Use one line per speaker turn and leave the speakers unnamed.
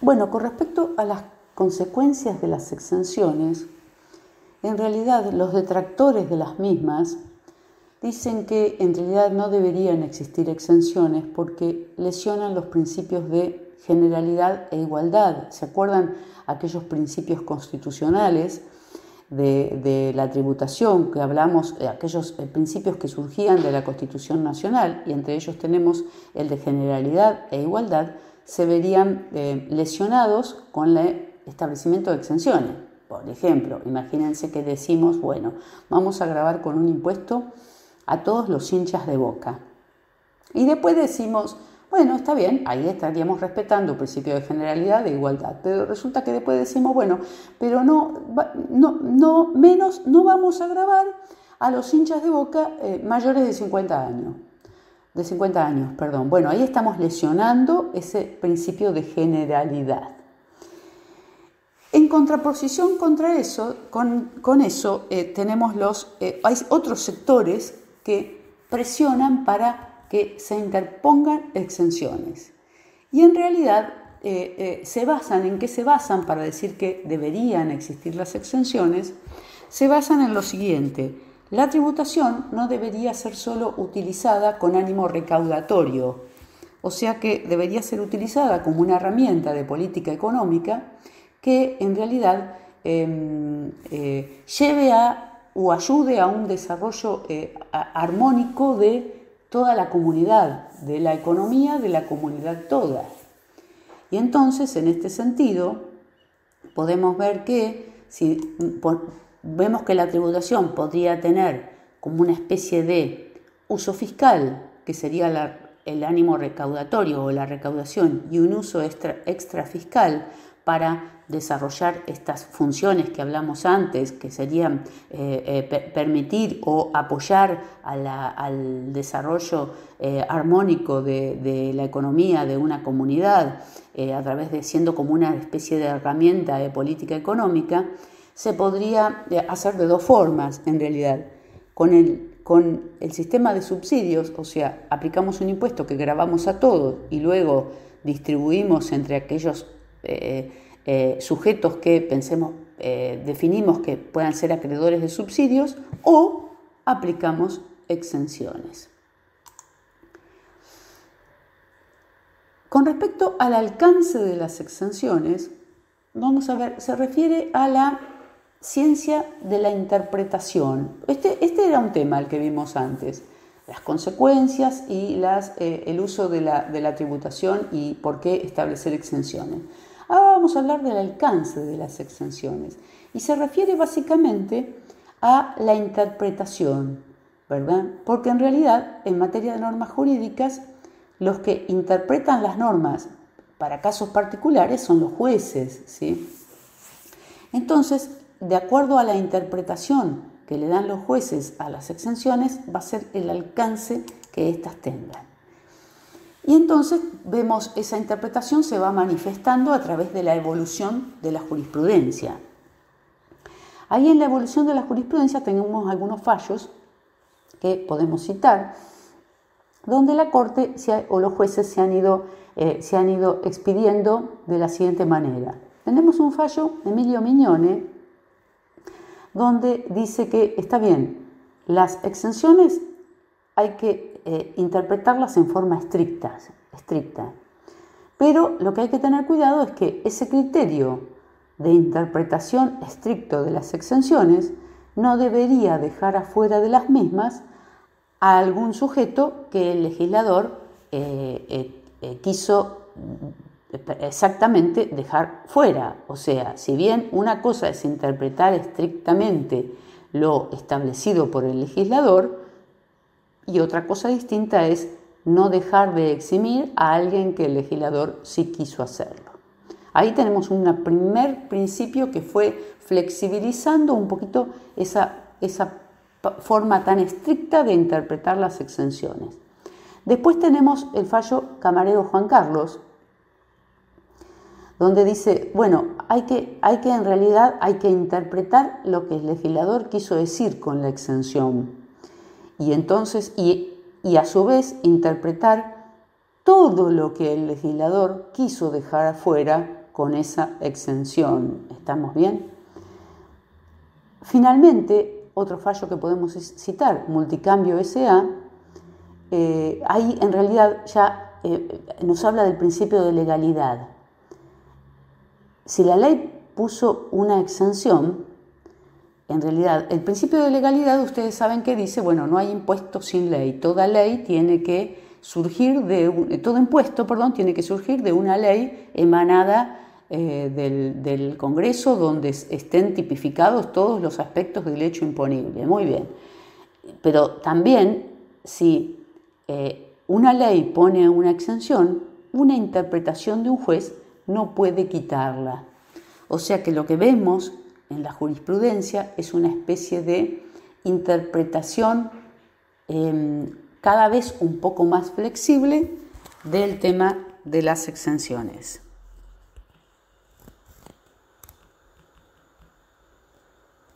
Bueno, con respecto a las consecuencias de las exenciones, en realidad los detractores de las mismas dicen que en realidad no deberían existir exenciones porque lesionan los principios de generalidad e igualdad. ¿Se acuerdan aquellos principios constitucionales de, la tributación que hablamos, eh, aquellos eh, principios que surgían de la Constitución Nacional, y entre ellos tenemos el de generalidad e igualdad, se verían eh, lesionados con el establecimiento de exenciones? Por ejemplo, imagínense que decimos, bueno, vamos a grabar con un impuesto a todos los hinchas de boca. Y después decimos, bueno, está bien, ahí estaríamos respetando el principio de generalidad de igualdad, pero resulta que después decimos, bueno, pero no, no, no menos, no vamos a grabar a los hinchas de boca eh, mayores de 50 años. De 50 años, perdón. Bueno, ahí estamos lesionando ese principio de generalidad. En contraposición contra eso, con, eso, eh, tenemos los, eh, hay otros sectores que presionan para que se interpongan exenciones. Y en realidad eh, se basan, ¿en qué se basan para decir que deberían existir las exenciones? Se basan en lo siguiente, la tributación no debería ser solo utilizada con ánimo recaudatorio, o sea que debería ser utilizada como una herramienta de política económica que en realidad em, eh, lleve a o ayude a un desarrollo eh, armónico de toda la comunidad, de la economía de la comunidad toda. Y entonces, en este sentido, podemos ver que si vemos que la tributación podría tener como una especie de uso fiscal, que sería el ánimo recaudatorio o la recaudación, y un uso extra, extra fiscal para desarrollar estas funciones que hablamos antes, que serían eh, eh, permitir o apoyar al desarrollo eh, armónico de, la economía de una comunidad, a través de siendo como una especie de herramienta de política económica, se podría hacer de dos formas en realidad. Con el, con el sistema de subsidios, o sea, aplicamos un impuesto que grabamos a todos y luego distribuimos entre aquellos eh, sujetos que pensemos, eh, definimos que puedan ser acreedores de subsidios o aplicamos exenciones. Con respecto al alcance de las exenciones, vamos a ver, se refiere a la ciencia de la interpretación. Este, este era un tema el que vimos antes, las consecuencias y las, eh, el uso de la, de la tributación y por qué establecer exenciones. Ahora vamos a hablar del alcance de las exenciones y se refiere básicamente a la interpretación, ¿verdad? Porque en realidad en materia de normas jurídicas los que interpretan las normas para casos particulares son los jueces, ¿sí? Entonces, de acuerdo a la interpretación que le dan los jueces a las exenciones, va a ser el alcance que éstas tengan. Y entonces vemos esa interpretación se va manifestando a través de la evolución de la jurisprudencia. Ahí en la evolución de la jurisprudencia tenemos algunos fallos que podemos citar, donde la Corte o los jueces se han, ido, eh, se han ido expidiendo de la siguiente manera. Tenemos un fallo Emilio Miñone, donde dice que está bien, las exenciones hay que eh, interpretarlas en forma estricta, estricta. Pero lo que hay que tener cuidado es que ese criterio de interpretación estricto de las exenciones no debería dejar afuera de las mismas a algún sujeto que el legislador eh, eh, quiso exactamente dejar fuera. O sea, si bien una cosa es interpretar estrictamente lo establecido por el legislador, y otra cosa distinta es no dejar de eximir a alguien que el legislador sí quiso hacerlo. Ahí tenemos un primer principio que fue flexibilizando un poquito esa, esa forma tan estricta de interpretar las exenciones. Después tenemos el fallo camarero Juan Carlos, donde dice, bueno, hay que, hay que en realidad hay que interpretar lo que el legislador quiso decir con la exención y entonces, y, a su vez interpretar todo lo que el legislador quiso dejar afuera con esa exención. ¿Estamos bien? Finalmente, otro fallo que podemos citar, multicambio SA, eh, ahí en realidad ya eh, nos habla del principio de legalidad. Si la ley puso una exención, en realidad el principio de legalidad ustedes saben que dice, bueno, no hay impuesto sin ley, toda ley tiene que surgir de, todo impuesto, perdón, tiene que surgir de una ley emanada eh, del, Congreso donde estén tipificados todos los aspectos del hecho imponible. Muy bien. Pero también si eh, una ley pone una exención, una interpretación de un juez no puede quitarla. O sea que lo que vemos en la jurisprudencia es una especie de interpretación em, cada vez un poco más flexible del tema de las exenciones.